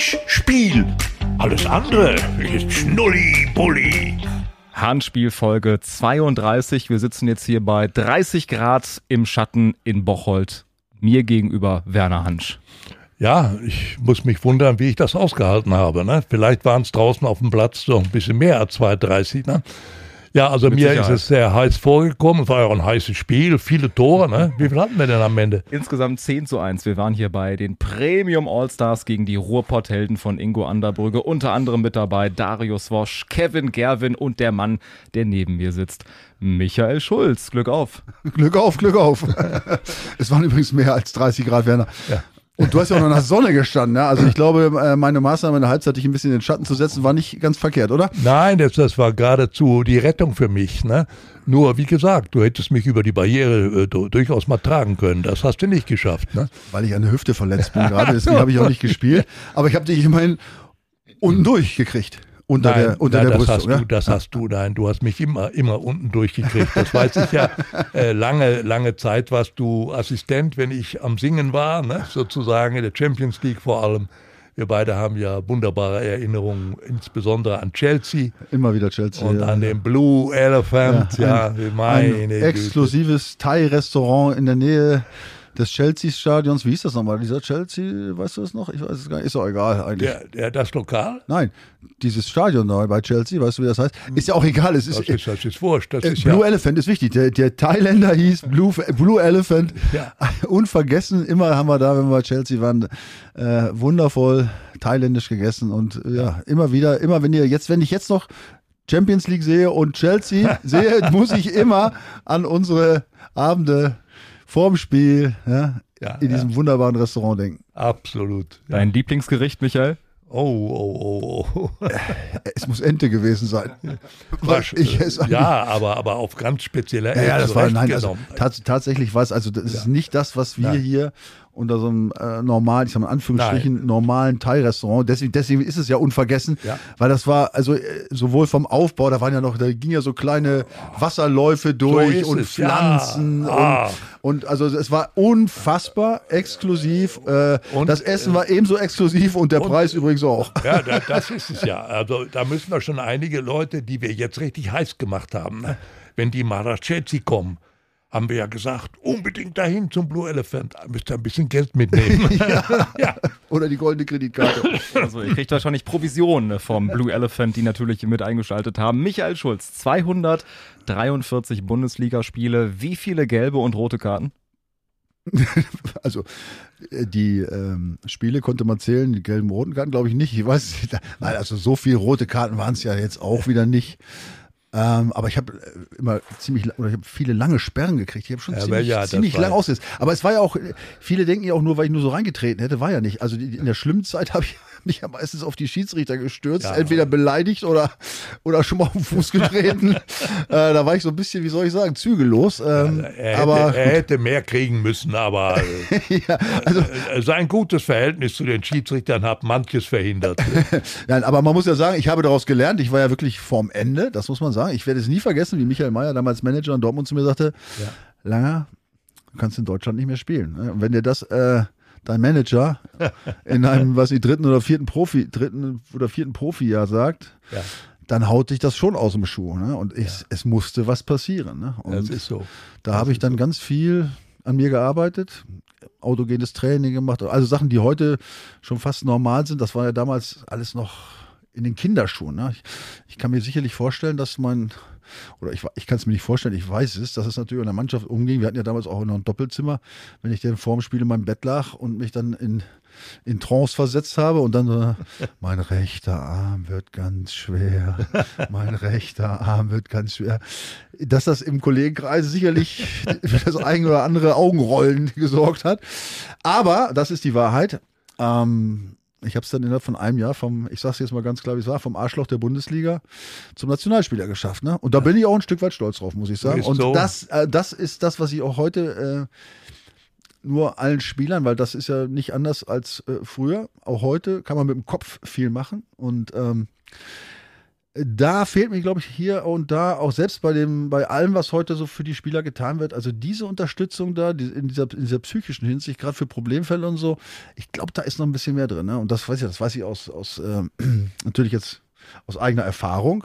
Handspiel. Alles andere ist Schnulli-Bulli. Handspiel Folge 32. Wir sitzen jetzt hier bei 30 Grad im Schatten in Bocholt. Mir gegenüber Werner Hansch. Ja, ich muss mich wundern, wie ich das ausgehalten habe. Ne? Vielleicht waren es draußen auf dem Platz so ein bisschen mehr als 32. Ne? Ja, also Mit mir Sicherheit. ist es sehr heiß vorgekommen. Es war ja ein heißes Spiel, viele Tore. Ne? Wie viel hatten wir denn am Ende? Insgesamt 10 zu 1. Wir waren hier bei den Premium All-Stars gegen die Ruhrpott-Helden von Ingo Anderbrügge. Unter anderem mit dabei Darius Wosch, Kevin Gerwin und der Mann, der neben mir sitzt. Michael Schulz, Glück auf. Glück auf, Glück auf. es waren übrigens mehr als 30 Grad, Werner. Ja. Und du hast ja auch noch nach Sonne gestanden. Ne? Also ich glaube, äh, meine Maßnahme in der Halbzeit, dich ein bisschen in den Schatten zu setzen, war nicht ganz verkehrt, oder? Nein, das, das war geradezu die Rettung für mich. Ne? Nur, wie gesagt, du hättest mich über die Barriere äh, durchaus mal tragen können. Das hast du nicht geschafft. Ne? Weil ich an der Hüfte verletzt bin gerade, deswegen habe ich auch nicht gespielt. Aber ich habe dich immerhin unten durchgekriegt unter nein, der, unter nein, der das Brüstung. Hast du, das hast du, nein, du hast mich immer, immer unten durchgekriegt. Das weiß ich ja. Äh, lange, lange Zeit warst du Assistent, wenn ich am Singen war, ne? sozusagen in der Champions League vor allem. Wir beide haben ja wunderbare Erinnerungen, insbesondere an Chelsea. Immer wieder Chelsea. Und ja, an den Blue Elephant, ja, ein, ja meine ein exklusives Thai-Restaurant in der Nähe des Chelsea-Stadions. Wie hieß das nochmal? Dieser Chelsea, weißt du das noch? Ich weiß es gar nicht. Ist doch egal eigentlich. Der, der, das Lokal? Nein, dieses Stadion da bei Chelsea, weißt du, wie das heißt? Ist ja auch egal. Es ist, das, ist, das ist wurscht. Das äh, ist Blue ja Elephant ist wichtig. Der, der Thailänder hieß Blue, Blue Elephant. Ja. Unvergessen, immer haben wir da, wenn wir bei Chelsea waren, äh, wundervoll thailändisch gegessen und äh, ja, immer wieder, immer wenn ihr jetzt, wenn ich jetzt noch Champions League sehe und Chelsea sehe, muss ich immer an unsere Abende vorm Spiel ja, ja, in diesem ja. wunderbaren Restaurant denken. Absolut. Dein Lieblingsgericht, Michael? Oh, oh, oh, oh. es muss Ente gewesen sein. Was, ich es ja, aber, aber auf ganz spezielle Ente. Ja, das war, nein, also, tatsächlich was, also das ist nicht das, was wir hier unter so einem äh, normalen, ich sag mal in Anführungsstrichen, Nein. normalen Thai-Restaurant. Deswegen, deswegen ist es ja unvergessen, ja. weil das war, also äh, sowohl vom Aufbau, da waren ja noch, da ging ja so kleine Wasserläufe durch so und es, Pflanzen ja. ah. und, und also es war unfassbar exklusiv. Äh, und, das Essen war ebenso exklusiv und der und, Preis übrigens auch. Ja, da, das ist es ja. Also da müssen wir schon einige Leute, die wir jetzt richtig heiß gemacht haben, ne? wenn die Marachezi kommen haben wir ja gesagt, unbedingt dahin zum Blue Elephant. Müsst ihr ein bisschen Geld mitnehmen. ja. ja. Oder die goldene Kreditkarte. Also ihr kriegt wahrscheinlich Provisionen ne, vom Blue Elephant, die natürlich mit eingeschaltet haben. Michael Schulz, 243 Bundesligaspiele. Wie viele gelbe und rote Karten? also äh, die ähm, Spiele konnte man zählen, die gelben roten Karten glaube ich nicht. Ich weiß nicht. Nein, also so viele rote Karten waren es ja jetzt auch wieder nicht. Ähm, aber ich habe äh, immer ziemlich oder ich habe viele lange Sperren gekriegt. Ich habe schon ja, ziemlich, ja, ziemlich lang ausgesetzt. Aber es war ja auch, viele denken ja auch nur, weil ich nur so reingetreten hätte, war ja nicht. Also in der schlimmen Zeit habe ich mich ja meistens auf die Schiedsrichter gestürzt, ja. entweder beleidigt oder, oder schon mal auf den Fuß getreten. äh, da war ich so ein bisschen, wie soll ich sagen, zügellos. Ähm, er, hätte, aber, er hätte mehr kriegen müssen, aber äh, ja, also, äh, sein gutes Verhältnis zu den Schiedsrichtern hat manches verhindert. Nein, aber man muss ja sagen, ich habe daraus gelernt, ich war ja wirklich vorm Ende, das muss man sagen. Ich werde es nie vergessen, wie Michael Mayer damals Manager in Dortmund zu mir sagte, ja. Langer, du kannst in Deutschland nicht mehr spielen. Und wenn dir das äh, dein Manager in einem, was ich, dritten oder vierten Profi, dritten oder vierten Profi-Jahr sagt, ja. dann haut dich das schon aus dem Schuh. Ne? Und ich, ja. es musste was passieren. Ne? Und das ist so. Da habe ich dann so. ganz viel an mir gearbeitet, autogenes Training gemacht, also Sachen, die heute schon fast normal sind. Das war ja damals alles noch in den Kinderschuhen. Ne? Ich, ich kann mir sicherlich vorstellen, dass mein oder ich, ich kann es mir nicht vorstellen, ich weiß es, dass es natürlich in der Mannschaft umging. Wir hatten ja damals auch noch ein Doppelzimmer, wenn ich dann vorm Spiel in meinem Bett lag und mich dann in, in Trance versetzt habe und dann so, mein rechter Arm wird ganz schwer, mein rechter Arm wird ganz schwer. Dass das im Kollegenkreis sicherlich für das ein oder andere Augenrollen gesorgt hat. Aber, das ist die Wahrheit. Ähm, ich habe es dann innerhalb von einem Jahr vom, ich sage es jetzt mal ganz klar, wie es war, vom Arschloch der Bundesliga zum Nationalspieler geschafft. Ne? Und da bin ich auch ein Stück weit stolz drauf, muss ich sagen. Und so. das, äh, das ist das, was ich auch heute äh, nur allen Spielern, weil das ist ja nicht anders als äh, früher. Auch heute kann man mit dem Kopf viel machen. Und ähm, da fehlt mir, glaube ich, hier und da auch selbst bei dem, bei allem, was heute so für die Spieler getan wird, also diese Unterstützung da, die, in, dieser, in dieser psychischen Hinsicht, gerade für Problemfälle und so, ich glaube, da ist noch ein bisschen mehr drin. Ne? Und das weiß ich, das weiß ich aus, aus äh, natürlich jetzt aus eigener Erfahrung,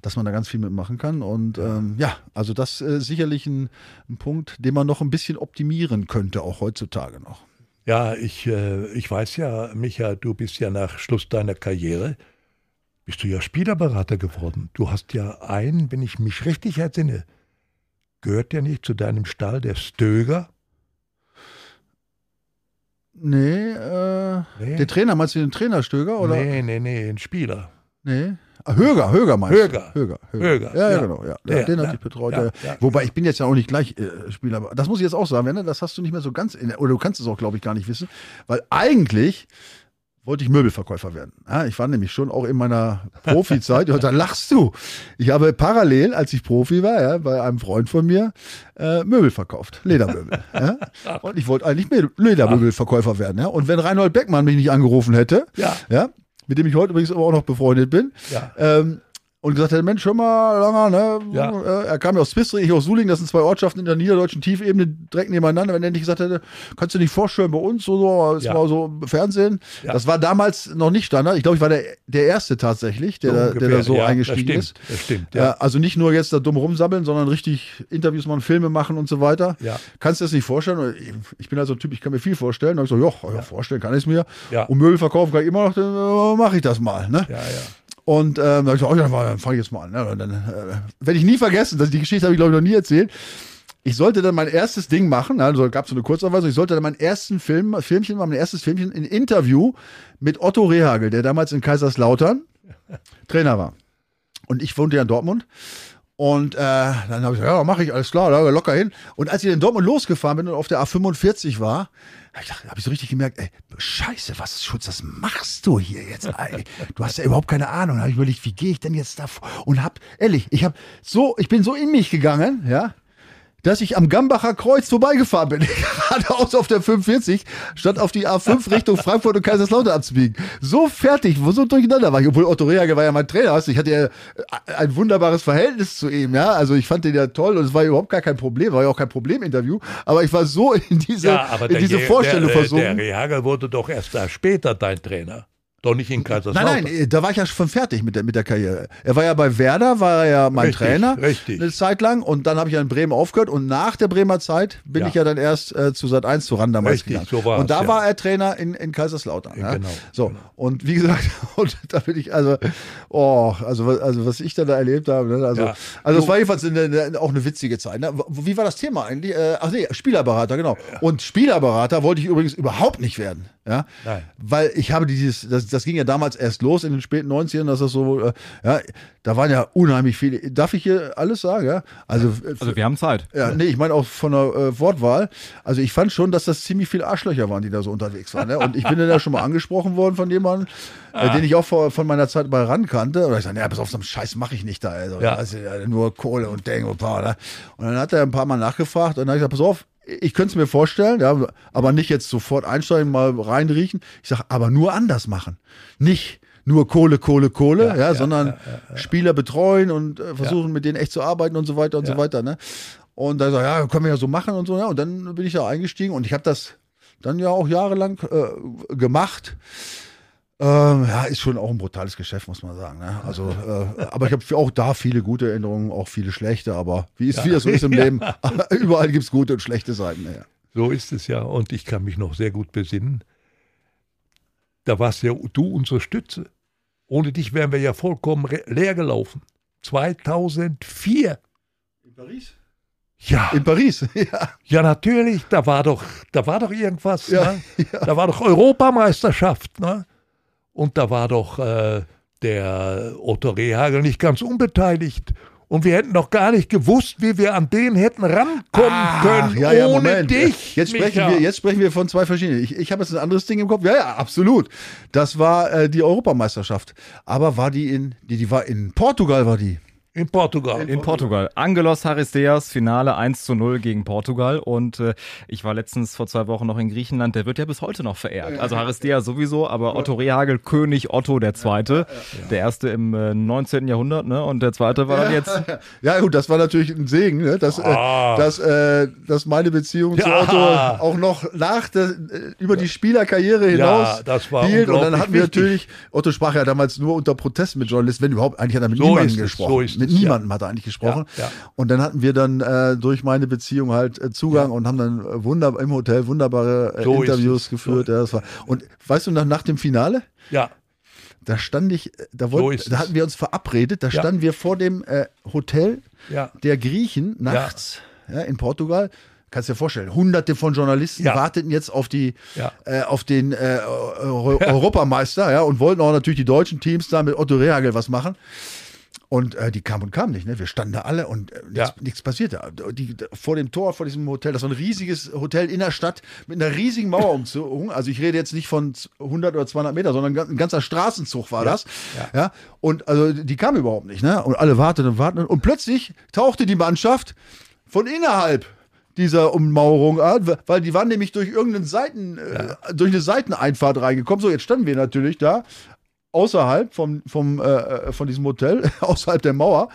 dass man da ganz viel mitmachen kann. Und ähm, ja, also das ist äh, sicherlich ein, ein Punkt, den man noch ein bisschen optimieren könnte, auch heutzutage noch. Ja, ich, äh, ich weiß ja, Micha, du bist ja nach Schluss deiner Karriere, bist du ja Spielerberater geworden. Du hast ja einen, wenn ich mich richtig entsinne, gehört der nicht zu deinem Stall, der Stöger? Nee, äh, nee. der Trainer, meinst du den Trainer Stöger? Oder? Nee, nee, nee, ein Spieler. Nee. Ah, Höger, Höger meinst Höger. du? Höger. Höger. Höger. Ja, ja, genau. Ja. Der, den hatte ich betreut. Ja, ja. Wobei ich bin jetzt ja auch nicht gleich äh, Spieler. Das muss ich jetzt auch sagen, Werner, das hast du nicht mehr so ganz, in, oder du kannst es auch, glaube ich, gar nicht wissen, weil eigentlich wollte ich Möbelverkäufer werden. Ja, ich war nämlich schon auch in meiner Profizeit, ja, da lachst du. Ich habe parallel, als ich Profi war, ja, bei einem Freund von mir, äh, Möbel verkauft, Ledermöbel. ja. Und ich wollte eigentlich Ledermöbelverkäufer werden. Ja. Und wenn Reinhold Beckmann mich nicht angerufen hätte, ja. Ja, mit dem ich heute übrigens aber auch noch befreundet bin, Ja. ähm, und gesagt hat, Mensch, hör mal, Langer, ne? Ja. Äh, Er kam ja aus Zwistring, ich aus Suling, das sind zwei Ortschaften in der niederdeutschen Tiefebene direkt nebeneinander. Wenn er nicht gesagt hätte, kannst du nicht vorstellen, bei uns so, so ist Ja. mal so Fernsehen. Ja. Das war damals noch nicht Standard. Ich glaube, ich war der, der Erste tatsächlich, der, da- der da so ja, eingestiegen das ist. stimmt, Das stimmt, Ja. ja. also nicht nur jetzt da dumm rumsammeln, sondern richtig Interviews machen, Filme machen und so weiter. Ja. Kannst du das nicht vorstellen? Ich bin also ein Typ, ich kann mir viel vorstellen. Da hab ich so, ja, ja, vorstellen kann ich es mir. Ja. Und Möbel verkaufen kann ich immer noch, dann äh, mache ich das mal. Ne? Ja, ja. Und ähm, da hab ich so, oh, ja, dann fange ich jetzt mal an. Ne? Und dann äh, werde ich nie vergessen, dass die Geschichte habe ich glaube ich noch nie erzählt. Ich sollte dann mein erstes Ding machen, also gab es so eine Kurzanweisung, ich sollte dann mein ersten Film, Filmchen machen, mein erstes Filmchen, ein Interview mit Otto Rehagel, der damals in Kaiserslautern Trainer war. Und ich wohnte ja in Dortmund. Und äh, dann habe ich gesagt, ja, mache ich, alles klar, locker hin. Und als ich in Dortmund losgefahren bin und auf der A45 war, habe hab ich so richtig gemerkt, ey, scheiße, was Schutz, was machst du hier jetzt? Ey, du hast ja überhaupt keine Ahnung. Da habe ich überlegt, wie gehe ich denn jetzt da vor? Und hab, ehrlich, ich habe so, ich bin so in mich gegangen, ja, dass ich am Gambacher Kreuz vorbeigefahren bin. Geradeaus auf der 45, statt auf die A5 Richtung Frankfurt und Kaiserslautern abzubiegen. So fertig, wo so durcheinander war ich. Obwohl Otto Rehage war ja mein Trainer. weißt du, Ich hatte ja äh, ein wunderbares Verhältnis zu ihm. ja. Also ich fand den ja toll und es war überhaupt gar kein Problem. War ja auch kein Probleminterview. Aber ich war so in diese, ja, in der, diese Je- Vorstellung der, äh, versunken. Der Rehagel wurde doch erst da später dein Trainer. Doch nicht in Kaiserslautern. Nein, nein, äh, da war ich ja schon fertig mit der, mit der Karriere. Er war ja bei Werder, war er ja mein Richtig, Trainer richtig. eine Zeit lang und dann habe ich ja in Bremen aufgehört und nach der Bremer Zeit bin Ja. ich ja dann erst äh, zu Sat 1 zu Ran damals Richtig, gegangen. so war's, und da ja. war er Trainer in, in Kaiserslautern. Ja, genau, So, und wie gesagt, und da bin ich, also, oh, also, was- also was ich da, da erlebt habe, ne? also, also es war jedenfalls eine, eine, auch eine witzige Zeit. Ne? Wie war das Thema eigentlich? Äh, ach nee, Spielerberater, genau. Und Spielerberater wollte ich übrigens überhaupt nicht werden. Ja? Nein. Weil ich habe dieses, das, das ging ja damals erst los in den späten 90ern, dass das so, äh, ja, da waren ja unheimlich viele. Darf ich hier alles sagen, ja? Also, Also wir haben Zeit. ja, nee, ich meine auch von der äh, Wortwahl. Also ich fand schon, dass das ziemlich viele Arschlöcher waren, die da so unterwegs waren. Ne? Und ich bin dann ja schon mal angesprochen worden von jemandem, äh, den ich auch vor, von meiner Zeit bei RAN kannte. Und ich sage, ja, pass auf, so einen Scheiß mache ich nicht da. Also, Ja. ja nur Kohle und Ding und Power. Ne? Und dann hat er ein paar Mal nachgefragt und dann habe ich gesagt, pass auf, ich könnte es mir vorstellen, ja, aber nicht jetzt sofort einsteigen, mal reinriechen. Ich sage, aber nur anders machen. Nicht nur Kohle, Kohle, Kohle, ja, ja, sondern Spieler betreuen und äh, versuchen, mit denen echt zu arbeiten und so weiter und so weiter. Ne? Und da sag ich, ja, können wir ja so machen und so. Ja. Und dann bin ich da eingestiegen und ich habe das dann ja auch jahrelang äh, gemacht. Ähm, ja, ist schon auch ein brutales Geschäft, muss man sagen. Ne? Also, äh, aber ich habe auch da viele gute Erinnerungen, auch viele schlechte. Aber wie es wie das so ist im Leben, überall gibt es gute und schlechte Seiten. Ja. So ist es ja. Und ich kann mich noch sehr gut besinnen. Da warst ja du unsere Stütze. Ohne dich wären wir ja vollkommen leer gelaufen. 2004. In Paris? Ja, In Paris, ja. ja natürlich. Da war doch, da war doch irgendwas. Ja, ne? Da war doch Europameisterschaft. Ne? Und da war doch äh, der Otto Rehagel nicht ganz unbeteiligt. Und wir hätten noch gar nicht gewusst, wie wir an den hätten rankommen können, ja, ja, ohne Moment. dich. Jetzt sprechen, Micha. wir, jetzt sprechen wir von zwei verschiedenen. Ich, ich habe jetzt ein anderes Ding im Kopf. Ja, ja, absolut. Das war äh, die Europameisterschaft. Aber war die in, die, die war in Portugal, war die. In Portugal. In Portugal. Angelos Haristeas, Finale 1 zu 0 gegen Portugal. Und äh, ich war letztens vor zwei Wochen noch in Griechenland. Der wird ja bis heute noch verehrt. Also Haristeas sowieso, aber Otto Rehagel, König Otto der Zweite. Der erste im äh, 19. Jahrhundert, ne? Und der zweite war dann jetzt. Ja, gut, das war natürlich ein Segen, ne? dass, Ah. äh, dass, äh, dass meine Beziehung zu Ja. Otto auch noch nach der, äh, über die Spielerkarriere hinaus Ja, das war hielt. Und dann hatten wir wichtig. natürlich, Otto sprach ja damals nur unter Protest mit Journalisten, wenn überhaupt, eigentlich hat er mit So niemandem gesprochen. so ist mit es, ja. niemandem hat er eigentlich gesprochen. Ja, ja. Und dann hatten wir dann äh, durch meine Beziehung halt äh, Zugang und haben dann äh, wunder im Hotel wunderbare äh, So Interviews geführt. So war, und weißt du, nach, nach dem Finale? Ja, Da stand ich, äh, da, So wollten, ist da hatten wir uns verabredet, da standen wir vor dem äh, Hotel der Griechen nachts in Portugal. Kannst dir vorstellen, hunderte von Journalisten Ja. warteten jetzt auf die Ja. äh, auf den äh, Euro Europameister, ja, und wollten auch natürlich die deutschen Teams da mit Otto Rehagel was machen. Und äh, die kamen und kamen nicht, ne? Wir standen da alle und äh, nichts, Ja. nichts passierte. Die, vor dem Tor, vor diesem Hotel, das war ein riesiges Hotel in der Stadt mit einer riesigen Mauerumzug. Also ich rede jetzt nicht von 100 oder 200 Meter, sondern ein ganzer Straßenzug war das. Ja. Und also die kamen überhaupt nicht, ne? Und alle warteten und warteten. Und plötzlich tauchte die Mannschaft von innerhalb dieser Ummauerung an, weil die waren nämlich durch irgendeinen Seiten, äh, durch eine Seiteneinfahrt reingekommen. So, jetzt standen wir natürlich da außerhalb vom, vom, äh, von diesem Hotel, außerhalb der Mauer.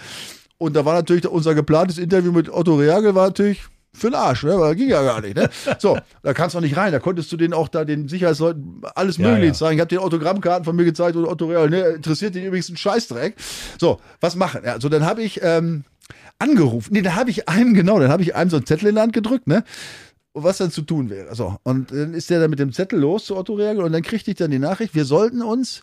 Und da war natürlich unser geplantes Interview mit Otto Reagel war natürlich für den Arsch, ne? Weil ging ja gar nicht, ne? So, da kannst du auch nicht rein. Da konntest du denen auch da den Sicherheitsleuten alles Ja, Mögliche ja. zeigen. Ich habe den Autogrammkarten von mir gezeigt und Otto Reagel, ne? Interessiert den übrigens einen Scheißdreck. So, was machen? Ja, so, dann habe ich ähm, angerufen. Nee, da habe ich einem, genau, dann habe ich einem so einen Zettel in die Hand gedrückt, ne? Was dann zu tun wäre. So, und dann ist der dann mit dem Zettel los zu Otto Reagel und dann kriegte ich dann die Nachricht, wir sollten uns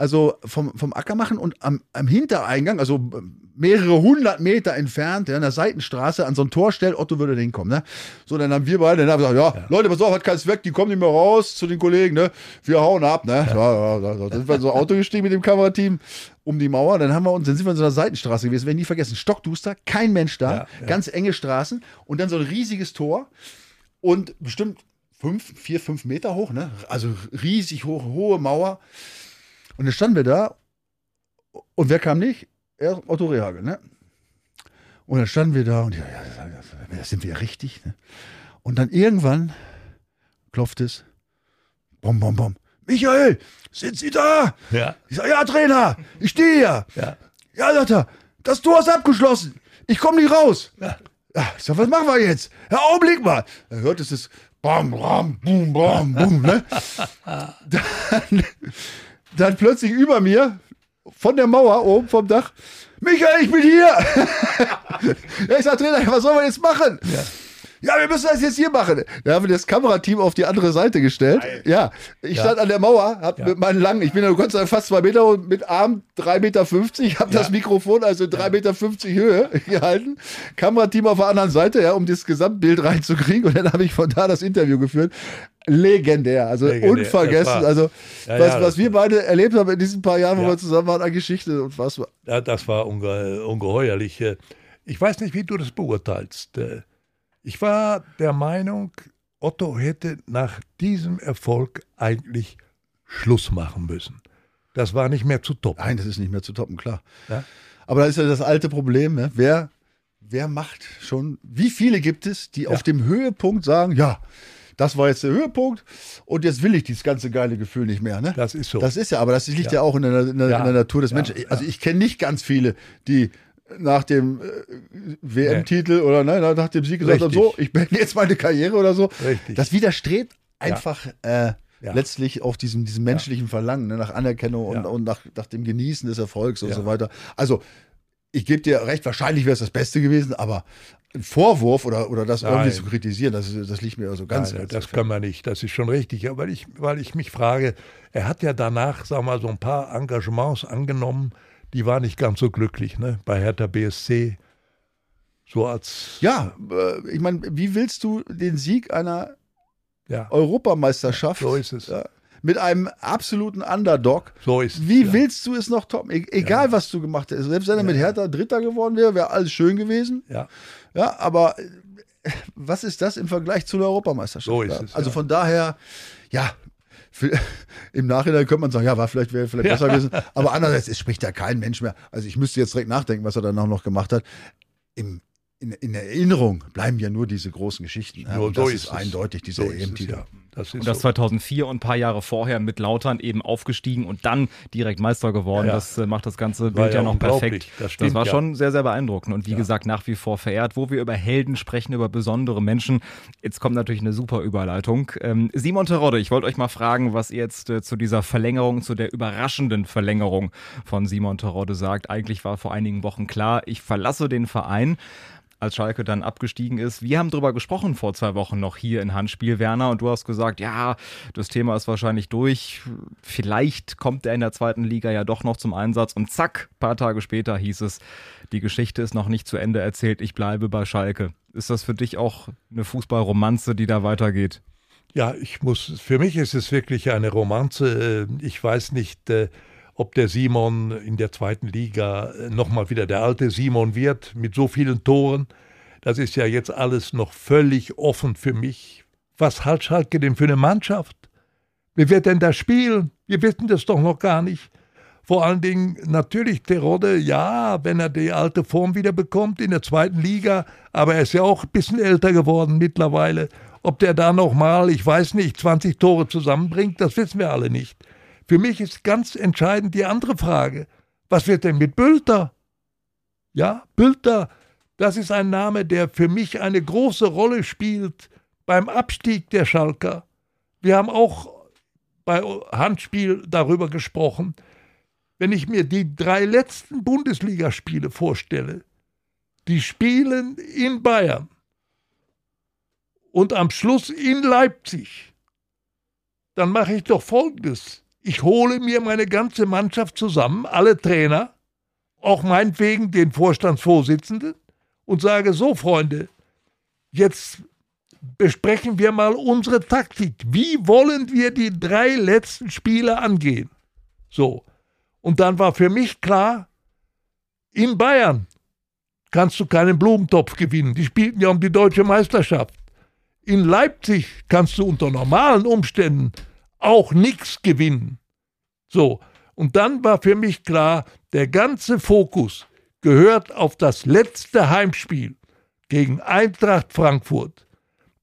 also vom, vom Acker machen und am, am Hintereingang, also mehrere hundert Meter entfernt, ja, an der Seitenstraße, an so ein Tor stellen, Otto würde hinkommen. Ne? So, dann haben wir beide, dann haben wir gesagt, ja, Leute, pass auf, hat keins weg, die kommen nicht mehr raus zu den Kollegen, ne? Wir hauen ab, ne? Ja. Ja, ja, ja. Dann sind wir in so ein Auto gestiegen mit dem Kamerateam um die Mauer, dann haben wir uns, dann sind wir in so einer Seitenstraße gewesen, werden nie vergessen, stockduster, kein Mensch da, Ja, ja. ganz enge Straßen und dann so ein riesiges Tor und bestimmt fünf, vier, fünf Meter hoch, ne? Also riesig hoch, hohe Mauer. Und dann standen wir da und wer kam nicht? Er, Otto Rehagel, ne? Und dann standen wir da und ja, ja, ja, sind wir richtig, ne? Und dann irgendwann klopft es. Bom, bom, bom. Michael, sind Sie da? Ja. Ich sag, ja, Trainer, ich stehe hier. Ja. Ja, sagt er, das Tor ist abgeschlossen. Ich komme nicht raus. Ja. Ich sag, was machen wir jetzt? Ja, Augenblick mal. Da hört es das Bam, Bam, Boom, Bam, Boom, ne? Dann, dann plötzlich über mir, von der Mauer oben vom Dach, Michael, ich bin hier. ich sag, Trainer, was sollen wir jetzt machen? Ja. Wir müssen das jetzt hier machen. Da haben wir das Kamerateam auf die andere Seite gestellt. Ja, ich stand an der Mauer, hab mit meinen langen, ich bin ja Gott sei Dank fast zwei Meter und mit Arm 3,50 Meter, hab das Mikrofon also 3,50 Meter Höhe gehalten. Kamerateam auf der anderen Seite, ja, um das Gesamtbild reinzukriegen. Und dann habe ich von da das Interview geführt. Legendär, also Legendär. unvergessen. Also, Ja, was, ja, was wir beide erlebt haben in diesen paar Jahren, wo Ja. wir zusammen waren, an Geschichte und was. Ja, das war unge ungeheuerlich. Äh, Ich weiß nicht, wie du das beurteilst. Ich war der Meinung, Otto hätte nach diesem Erfolg eigentlich Schluss machen müssen. Das war nicht mehr zu toppen. Nein, das ist nicht mehr zu toppen, klar. Ja. Aber da ist ja das alte Problem, ne? wer, wer macht schon, wie viele gibt es, die auf dem Höhepunkt sagen, ja, das war jetzt der Höhepunkt und jetzt will ich dieses ganze geile Gefühl nicht mehr. Ne? Das ist so. Das ist ja, aber das liegt ja, Ja. auch in der, in der, Ja. in der Natur des Ja, Menschen. ja. Also ich kenne nicht ganz viele, die nach dem äh, WM-Titel oder ne, nach dem Sieg gesagt Richtig. so, ich beende jetzt meine Karriere oder so. Richtig. Das widerstrebt einfach äh, Ja. letztlich auch diesem, diesem menschlichen Verlangen ne, nach Anerkennung und, Ja. und nach, nach dem Genießen des Erfolgs und Ja. so weiter. Also, ich gebe dir recht, wahrscheinlich wäre es das Beste gewesen, aber ein Vorwurf oder, oder das irgendwie Nein. zu kritisieren, das, das liegt mir also ganz, Nein, das kann man nicht. Das ist schon richtig. Ja, weil, ich, weil ich mich frage, er hat ja danach, sag mal, so ein paar Engagements angenommen, die waren nicht ganz so glücklich, ne? Bei Hertha BSC. So als. Ja, äh, ich meine, wie willst du den Sieg einer ja Europameisterschaft so ist es. ja, mit einem absoluten Underdog so ist es. Wie willst du es noch toppen? E egal, was du gemacht hast. Selbst wenn er mit Hertha Dritter geworden wäre, wäre alles schön gewesen. Ja. Ja, aber äh, was ist das im Vergleich zu der Europameisterschaft? So ist es, Also von daher, ja, im Nachhinein könnte man sagen, ja, war vielleicht, wäre vielleicht besser gewesen. Aber andererseits, es spricht ja kein Mensch mehr. Also ich müsste jetzt direkt nachdenken, was er danach noch gemacht hat. Im, in, in Erinnerung bleiben ja nur diese großen Geschichten. Ja, und so das ist, ist eindeutig, dieser so EM-Titel. Das und das so. 2004 und ein paar Jahre vorher mit Lautern eben aufgestiegen und dann direkt Meister geworden. Ja. Das äh, macht das ganze Bild ja, ja noch perfekt. Das, stimmt, das war schon sehr, sehr beeindruckend und wie gesagt nach wie vor verehrt. Wo wir über Helden sprechen, über besondere Menschen, jetzt kommt natürlich eine super Überleitung. Ähm, Simon Terodde, ich wollte euch mal fragen, was ihr jetzt äh, zu dieser Verlängerung, zu der überraschenden Verlängerung von Simon Terodde sagt. Eigentlich war vor einigen Wochen klar, ich verlasse den Verein als Schalke dann abgestiegen ist. Wir haben darüber gesprochen vor zwei Wochen noch hier in Handspiel, Werner, und du hast gesagt, ja, das Thema ist wahrscheinlich durch. Vielleicht kommt er in der zweiten Liga ja doch noch zum Einsatz. Und zack, paar Tage später hieß es, die Geschichte ist noch nicht zu Ende erzählt, ich bleibe bei Schalke. Ist das für dich auch eine Fußballromanze, die da weitergeht? Ja, ich muss, für mich ist es wirklich eine Romanze. Ich weiß nicht, äh, ob der Simon in der zweiten Liga äh, nochmal wieder der alte Simon wird mit so vielen Toren. Das ist ja jetzt alles noch völlig offen für mich. Was hat Schalke denn für eine Mannschaft? Wer wird denn da spielen? Wir wissen das doch noch gar nicht. Vor allen Dingen natürlich Terodde, ja, wenn er die alte Form wieder bekommt in der zweiten Liga, aber er ist ja auch ein bisschen älter geworden mittlerweile. Ob der da nochmal, ich weiß nicht, 20 Tore zusammenbringt, das wissen wir alle nicht. Für mich ist ganz entscheidend die andere Frage. Was wird denn mit Bülter? Ja, Bülter, das ist ein Name, der für mich eine große Rolle spielt beim Abstieg der Schalker. Wir haben auch bei Handspiel darüber gesprochen. Wenn ich mir die drei letzten Bundesligaspiele vorstelle, die spielen in Bayern und am Schluss in Leipzig, dann mache ich doch Folgendes. Ich hole mir meine ganze Mannschaft zusammen, alle Trainer, auch meinetwegen den Vorstandsvorsitzenden, und sage so, Freunde, jetzt besprechen wir mal unsere Taktik. Wie wollen wir die drei letzten Spiele angehen? So. Und dann war für mich klar, in Bayern kannst du keinen Blumentopf gewinnen. Die spielten ja um die deutsche Meisterschaft. In Leipzig kannst du unter normalen Umständen auch nichts gewinnen. So, und dann war für mich klar, der ganze Fokus gehört auf das letzte Heimspiel gegen Eintracht Frankfurt.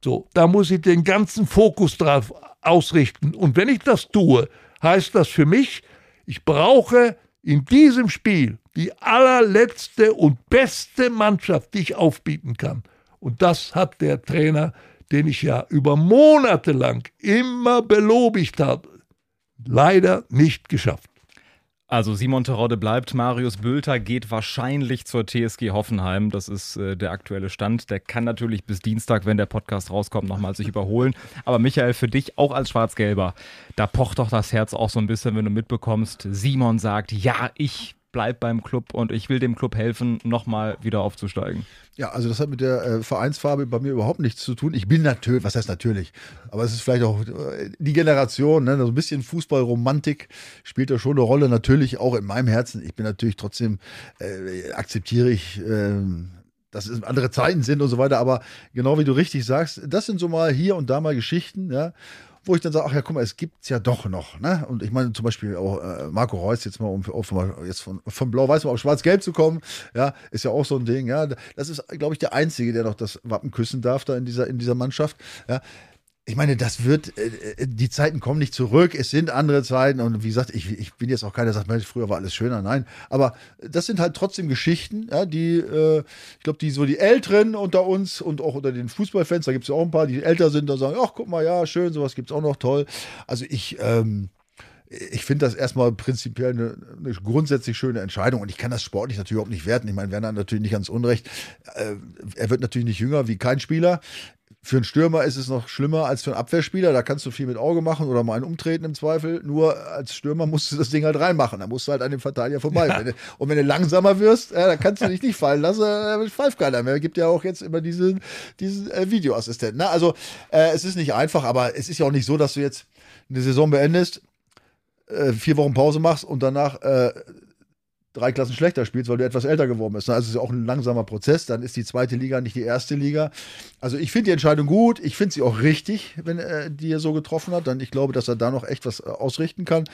So, da muss ich den ganzen Fokus drauf ausrichten. Und wenn ich das tue, heißt das für mich, ich brauche in diesem Spiel die allerletzte und beste Mannschaft, die ich aufbieten kann. Und das hat der Trainer den ich ja über Monate lang immer belobigt habe, leider nicht geschafft. Also Simon Terodde bleibt, Marius Bülter geht wahrscheinlich zur TSG Hoffenheim. Das ist äh, der aktuelle Stand. Der kann natürlich bis Dienstag, wenn der Podcast rauskommt, nochmal sich überholen. Aber Michael, für dich auch als Schwarz-Gelber, da pocht doch das Herz auch so ein bisschen, wenn du mitbekommst, Simon sagt, ja, ich bleib beim Club und ich will dem Club helfen, nochmal wieder aufzusteigen. Ja, also das hat mit der äh, Vereinsfarbe bei mir überhaupt nichts zu tun. Ich bin natürlich, was heißt natürlich, aber es ist vielleicht auch äh, die Generation, ne? so ein bisschen Fußballromantik spielt da schon eine Rolle, natürlich auch in meinem Herzen. Ich bin natürlich trotzdem, äh, akzeptiere ich, äh, dass es andere Zeiten sind und so weiter, aber genau wie du richtig sagst, das sind so mal hier und da mal Geschichten, ja wo ich dann sage, ach ja, guck mal, es gibt es ja doch noch. Ne? Und ich meine zum Beispiel auch äh, Marco Reus, jetzt mal, um auf, jetzt von, von Blau-Weiß mal auf Schwarz-Gelb zu kommen, ja, ist ja auch so ein Ding. Ja, das ist, glaube ich, der Einzige, der noch das Wappen küssen darf da in dieser, in dieser Mannschaft. Ja, ich meine, das wird, äh, äh, die Zeiten kommen nicht zurück, es sind andere Zeiten und wie gesagt, ich, ich bin jetzt auch keiner, der sagt, früher war alles schöner, nein, aber das sind halt trotzdem Geschichten, ja, die, äh, ich glaube, die so die Älteren unter uns und auch unter den Fußballfans, da gibt es ja auch ein paar, die älter sind, da sagen, ach, guck mal, ja, schön, sowas gibt es auch noch, toll. Also ich, ähm, ich finde das erstmal prinzipiell eine, eine, grundsätzlich schöne Entscheidung und ich kann das sportlich natürlich überhaupt nicht werten. Ich meine, Werner natürlich nicht ganz unrecht. Äh, er wird natürlich nicht jünger wie kein Spieler. Für einen Stürmer ist es noch schlimmer als für einen Abwehrspieler. Da kannst du viel mit Auge machen oder mal einen umtreten im Zweifel. Nur als Stürmer musst du das Ding halt reinmachen. Da musst du halt an dem Verteidiger vorbei. Ja. und wenn du langsamer wirst, ja, dann kannst du dich nicht fallen lassen. Da pfeift keiner mehr. Gibt ja auch jetzt immer diesen, diesen äh, Videoassistenten. Ne? Also äh, es ist nicht einfach, aber es ist ja auch nicht so, dass du jetzt eine Saison beendest, äh, vier Wochen Pause machst und danach äh, drei Klassen schlechter spielst, weil du etwas älter geworden bist. Also es ist auch ein langsamer Prozess. Dann ist die zweite Liga nicht die erste Liga. Also ich finde die Entscheidung gut. Ich finde sie auch richtig, wenn er die er so getroffen hat. Dann ich glaube, dass er da noch echt was äh, ausrichten kann.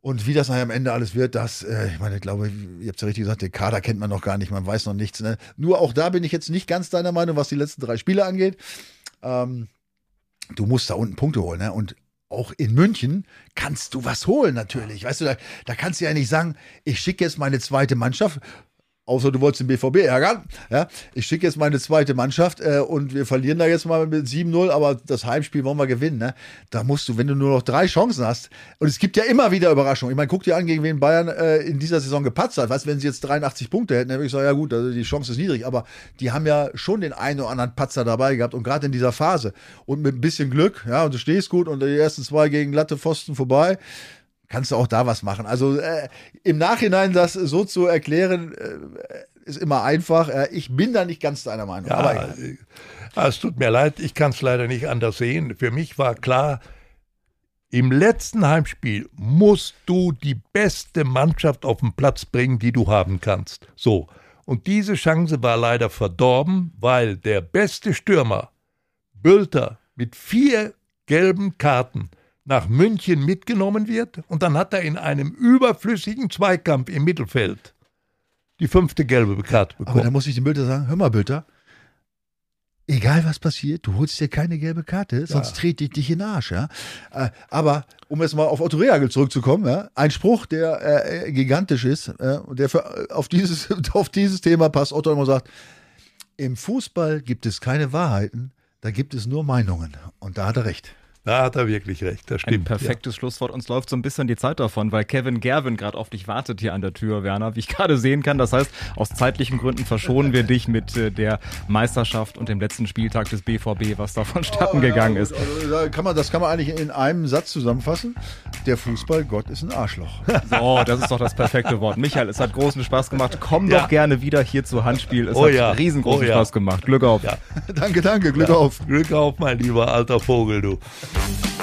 Und wie das nachher am Ende alles wird, das, äh, ich meine, ich glaube, ihr habt ja richtig gesagt, den Kader kennt man noch gar nicht, man weiß noch nichts. Ne? Nur auch da bin ich jetzt nicht ganz deiner Meinung, was die letzten drei Spiele angeht. Ähm, du musst da unten Punkte holen. Ne? Und auch in München kannst du was holen, natürlich. Weißt du, da, da kannst du ja nicht sagen, ich schicke jetzt meine zweite Mannschaft außer du wolltest den BVB ärgern. Ja, ich schicke jetzt meine zweite Mannschaft äh, und wir verlieren da jetzt mal mit 7-0, aber das Heimspiel wollen wir gewinnen. Ne? Da musst du, wenn du nur noch drei Chancen hast, und es gibt ja immer wieder Überraschungen. Ich meine, guck dir an, gegen wen Bayern äh, in dieser Saison gepatzt hat. Weißt wenn sie jetzt 83 Punkte hätten, dann würde ich sagen, ja gut, also die Chance ist niedrig, aber die haben ja schon den einen oder anderen Patzer dabei gehabt und gerade in dieser Phase. Und mit ein bisschen Glück, ja, und du stehst gut und die ersten zwei gegen glatte Pfosten vorbei kannst du auch da was machen. Also äh, im Nachhinein das so zu erklären, äh, ist immer einfach. Äh, ich bin da nicht ganz deiner Meinung. Ja, aber äh, es tut mir leid, ich kann es leider nicht anders sehen. Für mich war klar, im letzten Heimspiel musst du die beste Mannschaft auf den Platz bringen, die du haben kannst. So. Und diese Chance war leider verdorben, weil der beste Stürmer, Bülter, mit vier gelben Karten nach München mitgenommen wird und dann hat er in einem überflüssigen Zweikampf im Mittelfeld die fünfte gelbe Karte bekommen. Aber da muss ich dem Bülter sagen, hör mal Bülter, egal was passiert, du holst dir keine gelbe Karte, sonst ja. trete ich dich in den Arsch. Ja? Äh, aber um jetzt mal auf Otto Rehagel zurückzukommen, ja? ein Spruch, der äh, gigantisch ist äh, und der für, auf, dieses, auf dieses Thema passt. Otto immer sagt, im Fußball gibt es keine Wahrheiten, da gibt es nur Meinungen. Und da hat er recht. Da hat er wirklich recht, das stimmt. Ein perfektes ja. Schlusswort. Uns läuft so ein bisschen die Zeit davon, weil Kevin Gerwin gerade auf dich wartet hier an der Tür, Werner, wie ich gerade sehen kann. Das heißt, aus zeitlichen Gründen verschonen wir dich mit äh, der Meisterschaft und dem letzten Spieltag des BVB, was da vonstatten oh, gegangen ist. Also, kann man, das kann man eigentlich in einem Satz zusammenfassen. Der Fußballgott ist ein Arschloch. So, das ist doch das perfekte Wort. Michael, es hat großen Spaß gemacht. Komm ja. doch gerne wieder hier zu Handspiel. Es oh, hat ja. riesengroßen oh, Spaß gemacht. Glück auf. danke, danke. Glück auf. Glück auf, mein lieber alter Vogel, du. Spiel.